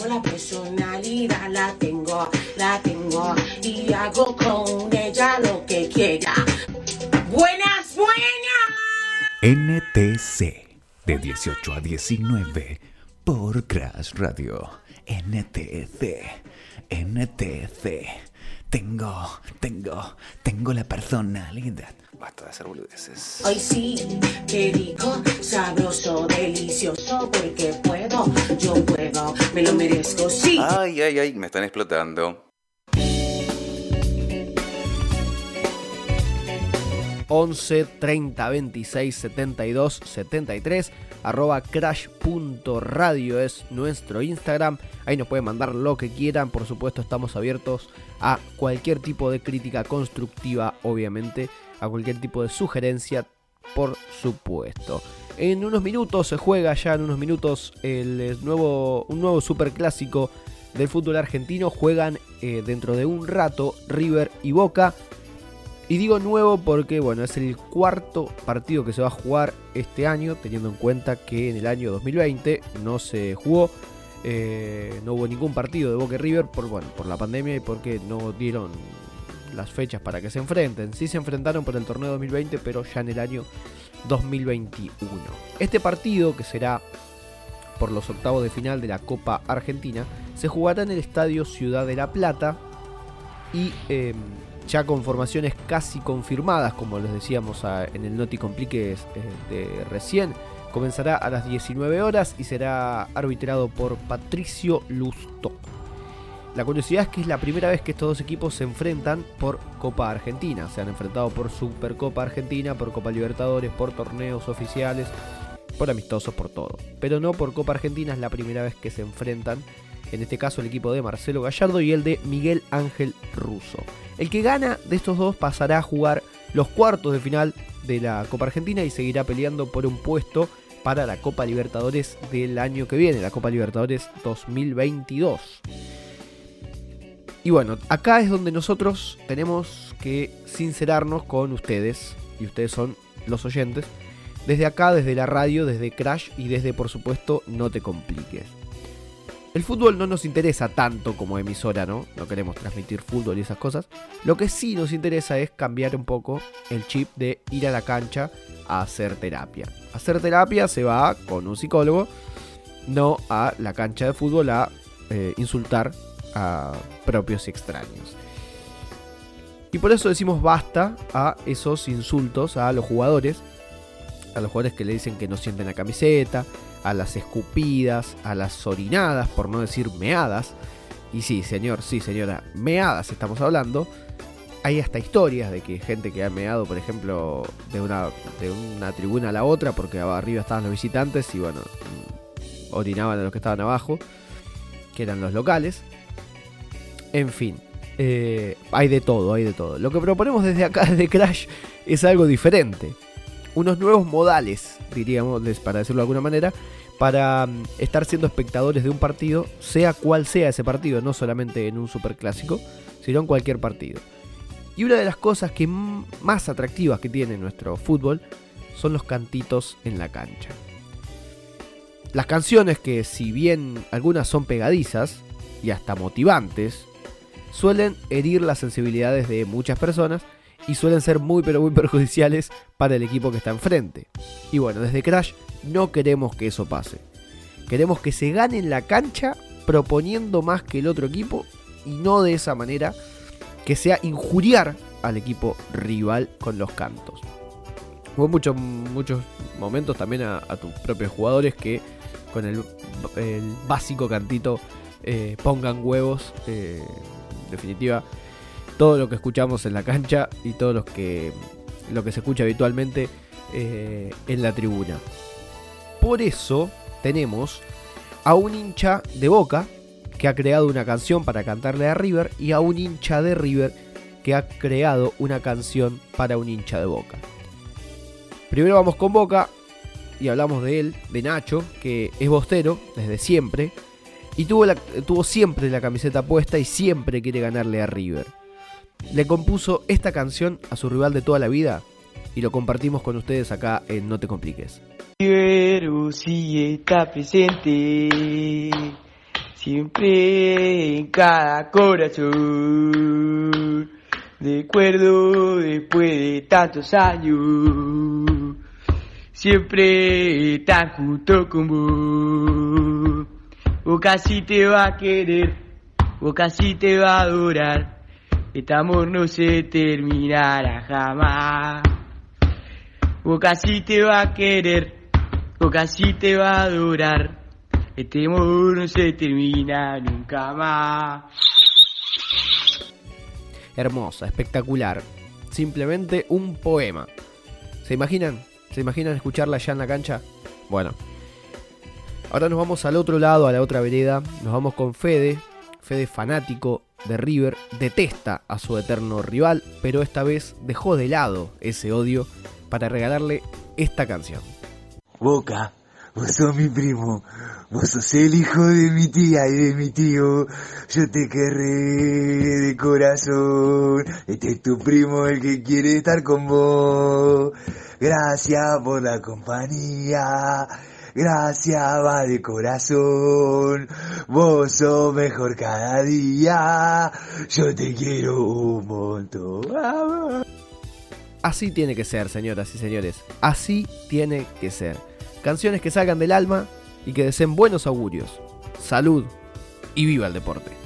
tengo la personalidad, la tengo, la tengo y hago con ella lo que quiera. Buenas, buenas. NTC de 18 a 19 por Crash Radio. NTC, NTC. Tengo, tengo, tengo la personalidad. Basta de hacer boludeces. Hoy sí, qué rico, sabroso, delicioso, porque puedo, me lo merezco, sí. Ay, ay, ay, me están explotando. 11 30 26 72 73 arroba crash.radio es nuestro Instagram. Ahí nos pueden mandar lo que quieran. Por supuesto, estamos abiertos a cualquier tipo de crítica constructiva, obviamente, a cualquier tipo de sugerencia, por supuesto. En unos minutos se juega ya en unos minutos el nuevo, un nuevo superclásico del fútbol argentino. Juegan eh, dentro de un rato River y Boca. Y digo nuevo porque bueno, es el cuarto partido que se va a jugar este año, teniendo en cuenta que en el año 2020 no se jugó, eh, no hubo ningún partido de Boca y River por, bueno, por la pandemia y porque no dieron las fechas para que se enfrenten. Sí se enfrentaron por el torneo 2020, pero ya en el año 2021. Este partido, que será por los octavos de final de la Copa Argentina, se jugará en el Estadio Ciudad de la Plata y eh, ya con formaciones casi confirmadas, como les decíamos en el Noti Compliques eh, de recién. Comenzará a las 19 horas y será arbitrado por Patricio Lusto. La curiosidad es que es la primera vez que estos dos equipos se enfrentan por Copa Argentina. Se han enfrentado por Supercopa Argentina, por Copa Libertadores, por torneos oficiales, por amistosos, por todo. Pero no por Copa Argentina, es la primera vez que se enfrentan. En este caso el equipo de Marcelo Gallardo y el de Miguel Ángel Russo. El que gana de estos dos pasará a jugar los cuartos de final de la Copa Argentina y seguirá peleando por un puesto para la Copa Libertadores del año que viene, la Copa Libertadores 2022. Y bueno, acá es donde nosotros tenemos que sincerarnos con ustedes, y ustedes son los oyentes, desde acá, desde la radio, desde Crash y desde por supuesto No Te Compliques. El fútbol no nos interesa tanto como emisora, ¿no? No queremos transmitir fútbol y esas cosas. Lo que sí nos interesa es cambiar un poco el chip de ir a la cancha a hacer terapia. Hacer terapia se va con un psicólogo, no a la cancha de fútbol a eh, insultar a propios y extraños. Y por eso decimos basta a esos insultos a los jugadores, a los jugadores que le dicen que no sienten la camiseta, a las escupidas, a las orinadas, por no decir meadas. Y sí, señor, sí, señora, meadas estamos hablando. Hay hasta historias de que gente que ha meado, por ejemplo, de una, de una tribuna a la otra, porque arriba estaban los visitantes y bueno, mm, orinaban a los que estaban abajo, eran los locales. En fin, eh, hay de todo, hay de todo. Lo que proponemos desde acá, desde Crash, es algo diferente. Unos nuevos modales, diríamos, para decirlo de alguna manera, para mm, estar siendo espectadores de un partido, sea cual sea ese partido, no solamente en un superclásico, sino en cualquier partido. Y una de las cosas que más atractivas que tiene nuestro fútbol son los cantitos en la cancha. Las canciones que si bien algunas son pegadizas y hasta motivantes, suelen herir las sensibilidades de muchas personas y suelen ser muy pero muy perjudiciales para el equipo que está enfrente. Y bueno, desde Crash no queremos que eso pase. Queremos que se gane en la cancha proponiendo más que el otro equipo y no de esa manera que sea injuriar al equipo rival con los cantos. Hubo muchos, momentos también a, tus propios jugadores que con el, básico cantito eh, pongan huevos. Eh, en definitiva, todo lo que escuchamos en la cancha y todo lo que, lo que se escucha habitualmente eh, en la tribuna. Por eso tenemos a un hincha de Boca que ha creado una canción para cantarle a River y a un hincha de River que ha creado una canción para un hincha de Boca. Primero vamos con Boca y hablamos de él, de Nacho, que es bostero desde siempre y tuvo, siempre la camiseta puesta y siempre quiere ganarle a River. Le compuso esta canción a su rival de toda la vida y lo compartimos con ustedes acá en No Te Compliques. River sí está presente siempre en cada corazón. Recuerdo después de tantos años, siempre estar junto con vos. O casi te va a querer, o casi te va a adorar. Este amor no se terminará jamás. O casi te va a querer, o casi te va a adorar. Este amor no se termina nunca más. Hermosa, espectacular. Simplemente un poema. ¿Se imaginan? ¿Se imaginan escucharla allá en la cancha? Bueno. Ahora nos vamos al otro lado, a la otra vereda. Nos vamos con Fede. Fede fanático de River. Detesta a su eterno rival, pero esta vez dejó de lado ese odio para regalarle esta canción. Boca, vos sos mi primo, vos sos el hijo de mi tía y de mi tío, yo te querré de corazón, este es tu primo el que quiere estar con vos, gracias por la compañía, gracias va de corazón, vos sos mejor cada día, yo te quiero un montón. Así tiene que ser, señoras y señores. Así tiene que ser. Canciones que salgan del alma y que deseen buenos augurios. Salud y viva el deporte.